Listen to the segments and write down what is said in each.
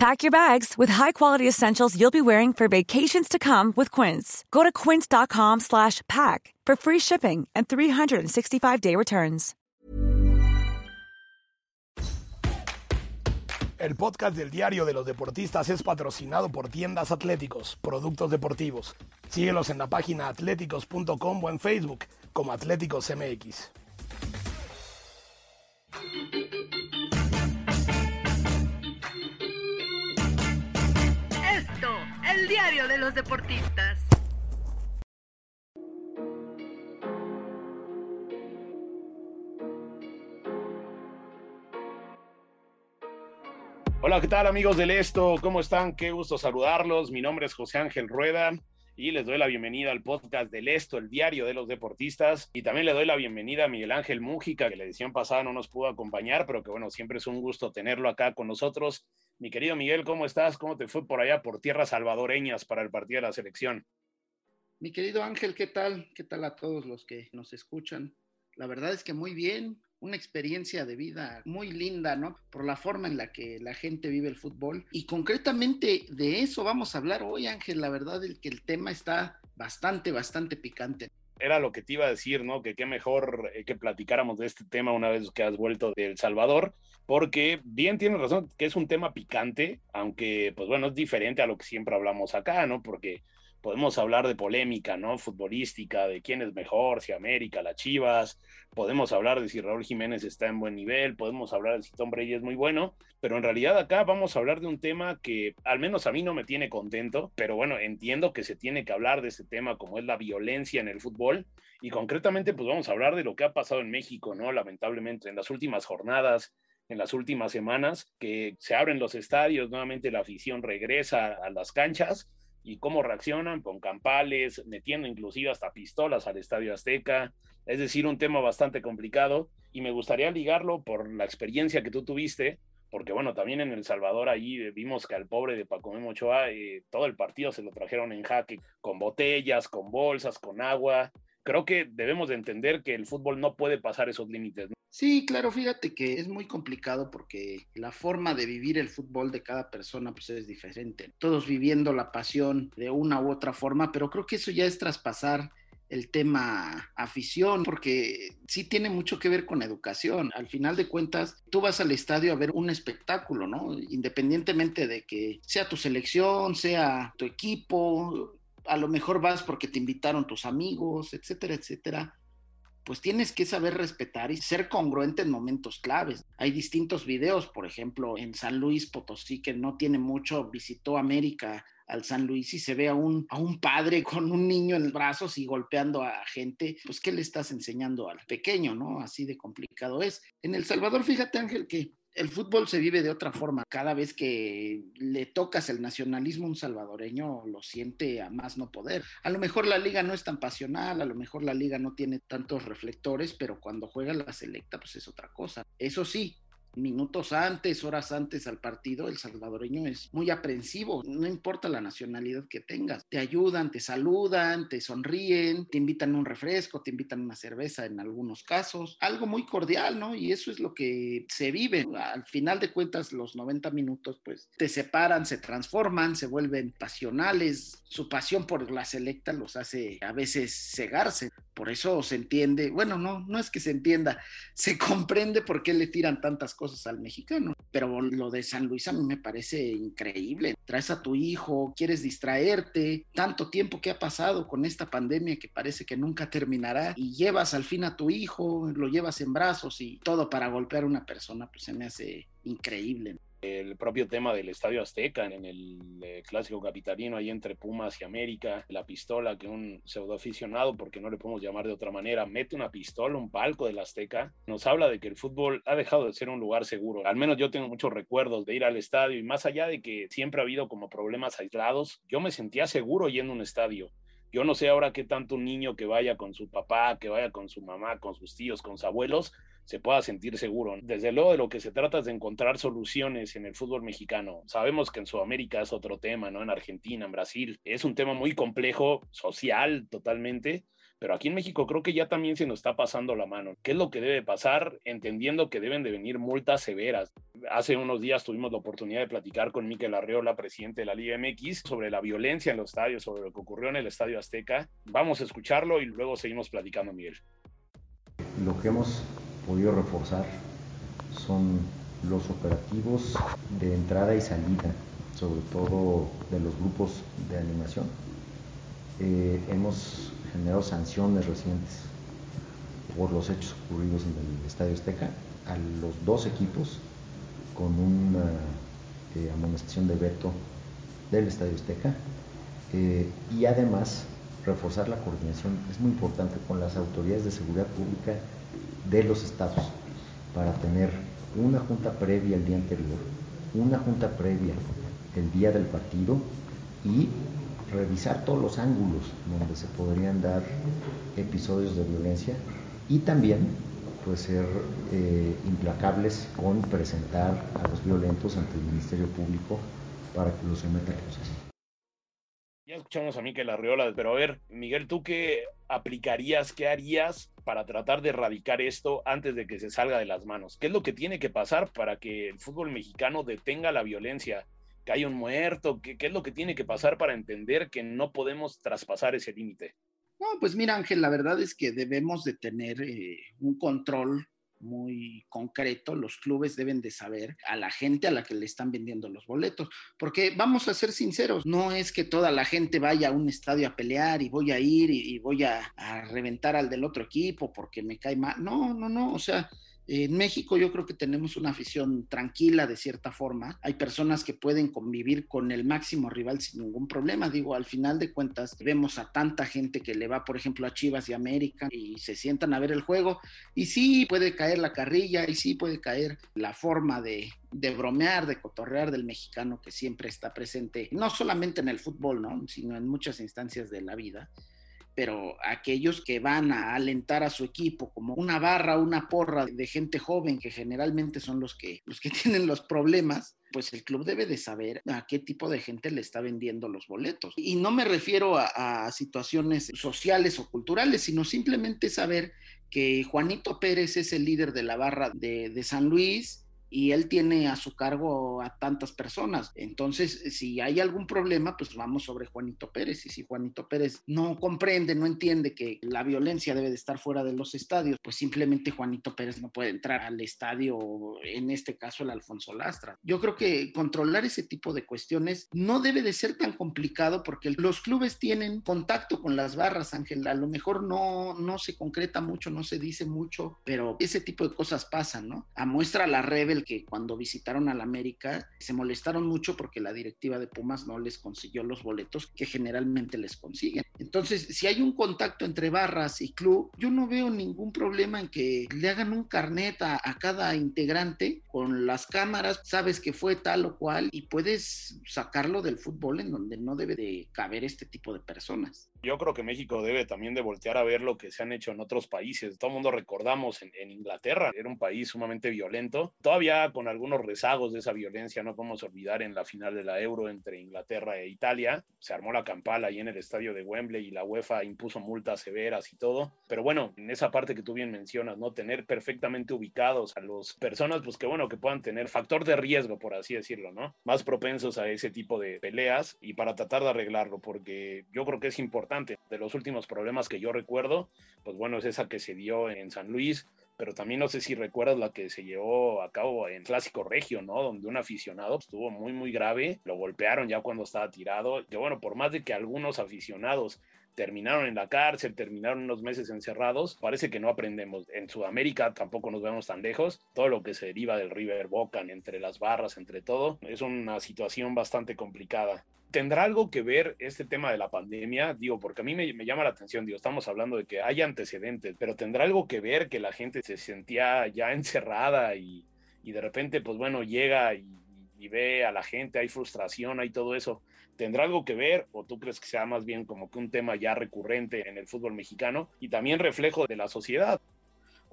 Pack your bags with high-quality essentials you'll be wearing for vacations to come with Quince. Go to quince.com slash pack for free shipping and 365-day returns. El podcast del Diario de los Deportistas es patrocinado por Tiendas Atléticos, productos deportivos. Síguelos en la página atléticos.com o en Facebook como Atléticos MX. El diario de los deportistas. Hola, ¿qué tal amigos del Esto? ¿Cómo están? Qué gusto saludarlos. Mi nombre es José Ángel Rueda y les doy la bienvenida al podcast del Esto, el diario de los deportistas. Y también le doy la bienvenida a Miguel Ángel Mújica, que la edición pasada no nos pudo acompañar, pero que bueno, siempre es un gusto tenerlo acá con nosotros. Mi querido Miguel, ¿cómo estás? ¿Cómo te fue por allá, por tierras salvadoreñas para el partido de la selección? Mi querido Ángel, ¿qué tal? ¿Qué tal a todos los que nos escuchan? La verdad es que muy bien, una experiencia de vida muy linda, ¿no? Por la forma en la que la gente vive el fútbol. Y concretamente de eso vamos a hablar hoy, Ángel. La verdad es que el tema está bastante, bastante picante. Era lo que te iba a decir, ¿no? Que qué mejor eh, que platicáramos de este tema una vez que has vuelto de El Salvador, porque bien tienes razón que es un tema picante, aunque, pues bueno, es diferente a lo que siempre hablamos acá, ¿no? Porque podemos hablar de polémica, ¿no? Futbolística, de quién es mejor, si América, la Chivas, podemos hablar de si Raúl Jiménez está en buen nivel, podemos hablar de si Tom Brady es muy bueno, pero en realidad acá vamos a hablar de un tema que al menos a mí no me tiene contento, pero bueno, entiendo que se tiene que hablar de este tema como es la violencia en el fútbol y concretamente pues vamos a hablar de lo que ha pasado en México, ¿no? Lamentablemente en las últimas jornadas, en las últimas semanas, que se abren los estadios, nuevamente la afición regresa a las canchas y cómo reaccionan con campales, metiendo inclusive hasta pistolas al Estadio Azteca. Es decir, un tema bastante complicado y me gustaría ligarlo por la experiencia que tú tuviste, porque bueno, también en El Salvador ahí vimos que al pobre de Paco Memo Ochoa eh, todo el partido se lo trajeron en jaque con botellas, con bolsas, con agua. Creo que debemos de entender que el fútbol no puede pasar esos límites. Sí, claro, fíjate que es muy complicado porque la forma de vivir el fútbol de cada persona pues es diferente. Todos viviendo la pasión de una u otra forma, pero creo que eso ya es traspasar el tema afición, porque sí tiene mucho que ver con educación. Al final de cuentas, tú vas al estadio a ver un espectáculo, ¿no? Independientemente de que sea tu selección, sea tu equipo, a lo mejor vas porque te invitaron tus amigos, etcétera, etcétera pues tienes que saber respetar y ser congruente en momentos claves. Hay distintos videos, por ejemplo, en San Luis Potosí, que no tiene mucho, visitó América al San Luis y se ve a un, a un padre con un niño en brazos y golpeando a gente, pues ¿qué le estás enseñando al pequeño, no? Así de complicado es. En El Salvador, fíjate Ángel, que el fútbol se vive de otra forma. Cada vez que le tocas el nacionalismo un salvadoreño, lo siente a más no poder. A lo mejor la liga no es tan pasional, a lo mejor la liga no tiene tantos reflectores, pero cuando juega la selecta, pues es otra cosa. Eso sí, minutos antes, horas antes al partido, el salvadoreño es muy aprensivo, no importa la nacionalidad que tengas, te ayudan, te saludan, te sonríen, te invitan un refresco, te invitan una cerveza en algunos casos, algo muy cordial, ¿no? Y eso es lo que se vive. Al final de cuentas, los 90 minutos, pues te separan, se transforman, se vuelven pasionales, su pasión por la selecta los hace a veces cegarse. Por eso se entiende, bueno, no, no es que se entienda, se comprende por qué le tiran tantas cosas al mexicano. Pero lo de San Luis a mí me parece increíble. Traes a tu hijo, quieres distraerte, tanto tiempo que ha pasado con esta pandemia que parece que nunca terminará y llevas al fin a tu hijo, lo llevas en brazos y todo para golpear a una persona, pues se me hace increíble el propio tema del Estadio Azteca en el eh, clásico capitalino ahí entre Pumas y América, la pistola que un pseudo aficionado, porque no le podemos llamar de otra manera, mete una pistola, un palco del Azteca, nos habla de que el fútbol ha dejado de ser un lugar seguro. Al menos yo tengo muchos recuerdos de ir al estadio y más allá de que siempre ha habido como problemas aislados, yo me sentía seguro yendo a un estadio Yo no sé ahora qué tanto un niño que vaya con su papá, que vaya con su mamá, con sus tíos, con sus abuelos, se pueda sentir seguro. Desde luego de lo que se trata es de encontrar soluciones en el fútbol mexicano. Sabemos que en Sudamérica es otro tema, ¿no? En Argentina, en Brasil, es un tema muy complejo, social totalmente, pero aquí en México creo que ya también se nos está pasando la mano. ¿Qué es lo que debe pasar? Entendiendo que deben de venir multas severas. Hace unos días tuvimos la oportunidad de platicar con Miquel Arreola, presidente de la Liga MX, sobre la violencia en los estadios, sobre lo que ocurrió en el Estadio Azteca. Vamos a escucharlo y luego seguimos platicando, Miguel. Lo que hemos podido reforzar son los operativos de entrada y salida, sobre todo de los grupos de animación. Eh, hemos generado sanciones recientes por los hechos ocurridos en el Estadio Azteca a los dos equipos con una eh, amonestación de veto del Estadio Azteca eh, y además reforzar la coordinación es muy importante con las autoridades de seguridad pública de los estados para tener una junta previa el día anterior, una junta previa el día del partido y revisar todos los ángulos donde se podrían dar episodios de violencia y también pues ser eh, implacables con presentar a los violentos ante el Ministerio Público para que los someta a proceso. Ya escuchamos a Miquel Arriola, pero a ver, Miguel, ¿tú qué aplicarías, qué harías para tratar de erradicar esto antes de que se salga de las manos? ¿Qué es lo que tiene que pasar para que el fútbol mexicano detenga la violencia? que hay un muerto? ¿Qué, es lo que tiene que pasar para entender que no podemos traspasar ese límite? No, pues mira Ángel, la verdad es que debemos de tener eh, un control muy concreto, los clubes deben de saber a la gente a la que le están vendiendo los boletos, porque vamos a ser sinceros, no es que toda la gente vaya a un estadio a pelear y voy a ir y, voy a, a, reventar al del otro equipo porque me cae mal, no, no, no, o sea, en México yo creo que tenemos una afición tranquila de cierta forma. Hay personas que pueden convivir con el máximo rival sin ningún problema. Digo, al final de cuentas vemos a tanta gente que le va, por ejemplo, a Chivas y América y se sientan a ver el juego. Y sí puede caer la carrilla y sí puede caer la forma de, bromear, de cotorrear del mexicano que siempre está presente, no solamente en el fútbol, ¿no? sino en muchas instancias de la vida pero aquellos que van a alentar a su equipo como una barra, una porra de gente joven que generalmente son los que los que tienen los problemas, pues el club debe de saber a qué tipo de gente le está vendiendo los boletos. Y no me refiero a, situaciones sociales o culturales, sino simplemente saber que Juanito Pérez es el líder de la barra de, de San Luis, y él tiene a su cargo a tantas personas. Entonces, si hay algún problema, pues vamos sobre Juanito Pérez. Y si Juanito Pérez no comprende, no entiende que la violencia debe de estar fuera de los estadios, pues simplemente Juanito Pérez no puede entrar al estadio, en este caso el Alfonso Lastra. Yo creo que controlar ese tipo de cuestiones no debe de ser tan complicado porque los clubes tienen contacto con las barras, Ángel. A lo mejor no, no se concreta mucho, no se dice mucho, pero ese tipo de cosas pasan, ¿no? A muestra la Rebel que cuando visitaron al América se molestaron mucho porque la directiva de Pumas no les consiguió los boletos que generalmente les consiguen. Entonces, si hay un contacto entre barras y club, yo no veo ningún problema en que le hagan un carnet a, a cada integrante con las cámaras, sabes que fue tal o cual y puedes sacarlo del fútbol en donde no debe de caber este tipo de personas. Yo creo que México debe también de voltear a ver lo que se han hecho en otros países. Todo el mundo recordamos en, en, Inglaterra, era un país sumamente violento. Todavía con algunos rezagos de esa violencia, no podemos olvidar en la final de la Euro entre Inglaterra e Italia. Se armó la campala ahí en el estadio de Wembley y la UEFA impuso multas severas y todo. Pero bueno, en esa parte que tú bien mencionas, ¿no? Tener perfectamente ubicados a las personas, pues que bueno, que puedan tener factor de riesgo, por así decirlo, ¿no? Más propensos a ese tipo de peleas y para tratar de arreglarlo, porque yo creo que es importante de los últimos problemas que yo recuerdo, pues bueno, es esa que se dio en San Luis, pero también no sé si recuerdas la que se llevó a cabo en Clásico Regio, ¿no? Donde un aficionado estuvo muy, muy grave, lo golpearon ya cuando estaba tirado, que bueno, por más de que algunos aficionados terminaron en la cárcel, terminaron unos meses encerrados, parece que no aprendemos. En Sudamérica tampoco nos vemos tan lejos, todo lo que se deriva del River Bocan, entre las barras, entre todo, es una situación bastante complicada. ¿Tendrá algo que ver este tema de la pandemia? Digo, porque a mí me, llama la atención, digo, estamos hablando de que hay antecedentes, pero ¿tendrá algo que ver que la gente se sentía ya encerrada y, y de repente, pues bueno, llega y, y ve a la gente, hay frustración, hay todo eso. ¿Tendrá algo que ver o tú crees que sea más bien como que un tema ya recurrente en el fútbol mexicano y también reflejo de la sociedad?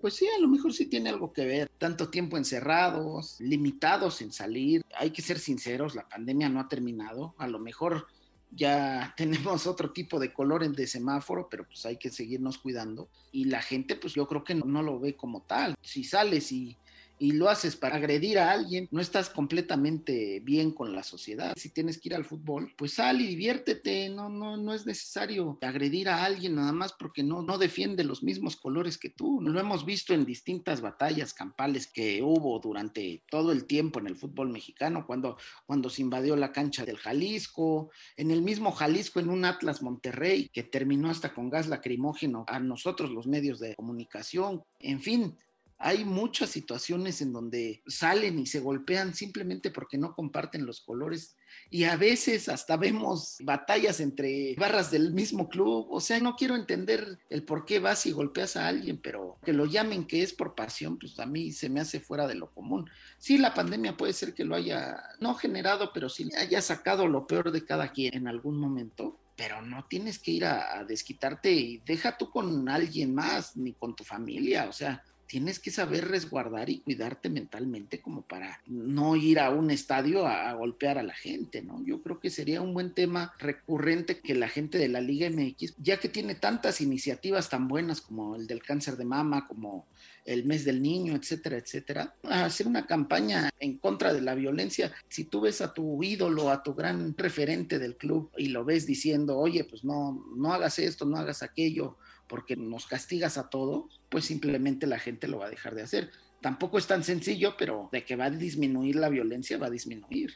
Pues sí, a lo mejor sí tiene algo que ver. Tanto tiempo encerrados, limitados en salir. Hay que ser sinceros, la pandemia no ha terminado. A lo mejor ya tenemos otro tipo de colores de semáforo, pero pues hay que seguirnos cuidando. Y la gente, pues yo creo que no, no lo ve como tal. Si sales y y lo haces para agredir a alguien, no estás completamente bien con la sociedad. Si tienes que ir al fútbol, pues sal y diviértete, no, no, no es necesario agredir a alguien nada más porque no, no defiende los mismos colores que tú. Lo hemos visto en distintas batallas campales que hubo durante todo el tiempo en el fútbol mexicano, cuando, cuando se invadió la cancha del Jalisco, en el mismo Jalisco, en un Atlas Monterrey, que terminó hasta con gas lacrimógeno a nosotros los medios de comunicación. En fin, hay muchas situaciones en donde salen y se golpean simplemente porque no comparten los colores y a veces hasta vemos batallas entre barras del mismo club. O sea, no quiero entender el por qué vas y golpeas a alguien, pero que lo llamen que es por pasión, pues a mí se me hace fuera de lo común. Sí, la pandemia puede ser que lo haya, no generado, pero sí haya sacado lo peor de cada quien en algún momento pero no tienes que ir a, a, desquitarte y deja tú con alguien más, ni con tu familia, o sea, tienes que saber resguardar y cuidarte mentalmente como para no ir a un estadio a, golpear a la gente, ¿no? Yo creo que sería un buen tema recurrente que la gente de la Liga MX, ya que tiene tantas iniciativas tan buenas como el del cáncer de mama, como el mes del niño, etcétera, etcétera, hacer una campaña en contra de la violencia. Si tú ves a tu ídolo, a tu gran referente del club y lo ves diciendo, oye, pues no, no hagas esto, no hagas aquello, porque nos castigas a todos, pues simplemente la gente lo va a dejar de hacer. Tampoco es tan sencillo, pero de que va a disminuir la violencia, va a disminuir.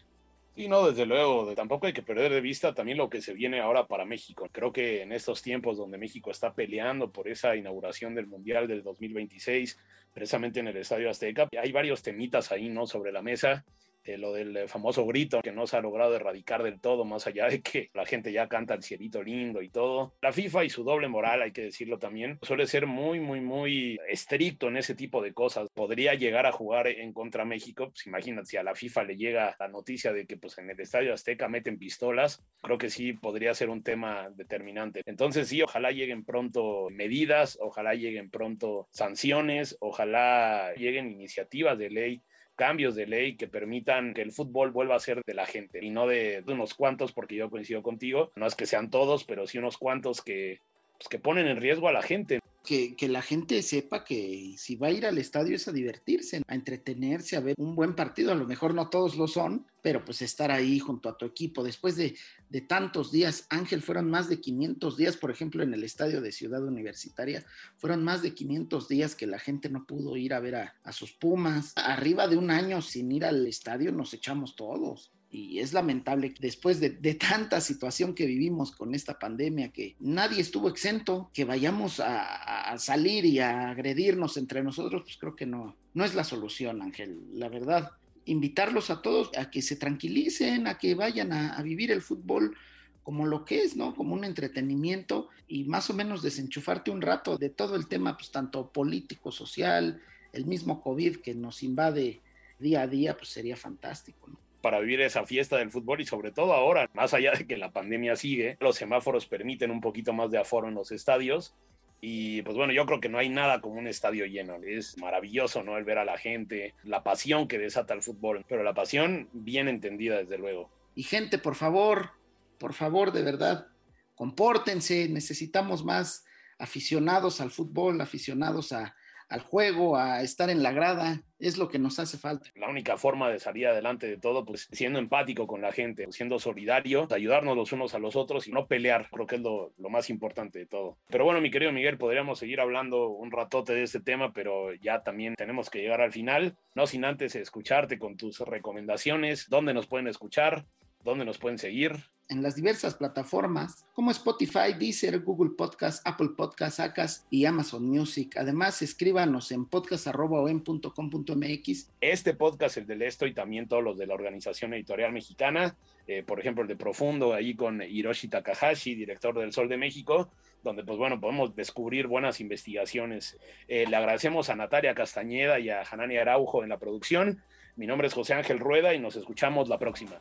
Y no, desde luego, tampoco hay que perder de vista también lo que se viene ahora para México. Creo que en estos tiempos donde México está peleando por esa inauguración del Mundial del 2026, precisamente en el Estadio Azteca, hay varios temitas ahí, ¿no? Sobre la mesa eh, lo del eh, famoso grito que no se ha logrado erradicar del todo, más allá de que la gente ya canta el cielito lindo y todo. La FIFA y su doble moral, hay que decirlo también, suele ser muy, muy, muy estricto en ese tipo de cosas. Podría llegar a jugar en contra México, pues imagínate, si a la FIFA le llega la noticia de que pues en el Estadio Azteca meten pistolas, creo que sí podría ser un tema determinante. Entonces sí, ojalá lleguen pronto medidas, ojalá lleguen pronto sanciones, ojalá lleguen iniciativas de ley cambios de ley que permitan que el fútbol vuelva a ser de la gente y no de, unos cuantos, porque yo coincido contigo, no es que sean todos, pero sí unos cuantos que, pues, que ponen en riesgo a la gente que, la gente sepa que si va a ir al estadio es a divertirse, a entretenerse, a ver un buen partido. A lo mejor no todos lo son, pero pues estar ahí junto a tu equipo. Después de, de tantos días, Ángel, fueron más de 500 días, por ejemplo, en el estadio de Ciudad Universitaria, fueron más de 500 días que la gente no pudo ir a ver a, a sus Pumas. Arriba de un año sin ir al estadio nos echamos todos y es lamentable que después de, tanta situación que vivimos con esta pandemia, que nadie estuvo exento, que vayamos a, salir y a agredirnos entre nosotros, pues creo que no, no es la solución, Ángel. La verdad, invitarlos a todos a que se tranquilicen, a que vayan a, a vivir el fútbol como lo que es, ¿no? Como un entretenimiento y más o menos desenchufarte un rato de todo el tema, pues tanto político, social, el mismo COVID que nos invade día a día, pues sería fantástico, ¿no? Para vivir esa fiesta del fútbol y sobre todo ahora, más allá de que la pandemia sigue, los semáforos permiten un poquito más de aforo en los estadios. Y pues bueno, yo creo que no hay nada como un estadio lleno. Es maravilloso, ¿no? El ver a la gente, la pasión que desata el fútbol, pero la pasión bien entendida, desde luego. Y gente, por favor, por favor, de verdad, compórtense. Necesitamos más aficionados al fútbol, aficionados a, al juego, a estar en la grada, es lo que nos hace falta. La única forma de salir adelante de todo, pues siendo empático con la gente, siendo solidario, ayudarnos los unos a los otros y no pelear, creo que es lo, lo, más importante de todo. Pero bueno, mi querido Miguel, podríamos seguir hablando un ratote de este tema, pero ya también tenemos que llegar al final, no sin antes escucharte con tus recomendaciones, dónde nos pueden escuchar, dónde nos pueden seguir en las diversas plataformas como Spotify, Deezer, Google Podcast, Apple Podcast, Acas y Amazon Music. Además, escríbanos en podcast.com.mx. Este podcast, el del esto y también todos los de la Organización Editorial Mexicana, eh, por ejemplo, el de Profundo, ahí con Hiroshi Takahashi, director del Sol de México, donde pues bueno, podemos descubrir buenas investigaciones. Eh, le agradecemos a Natalia Castañeda y a Hanani Araujo en la producción. Mi nombre es José Ángel Rueda y nos escuchamos la próxima.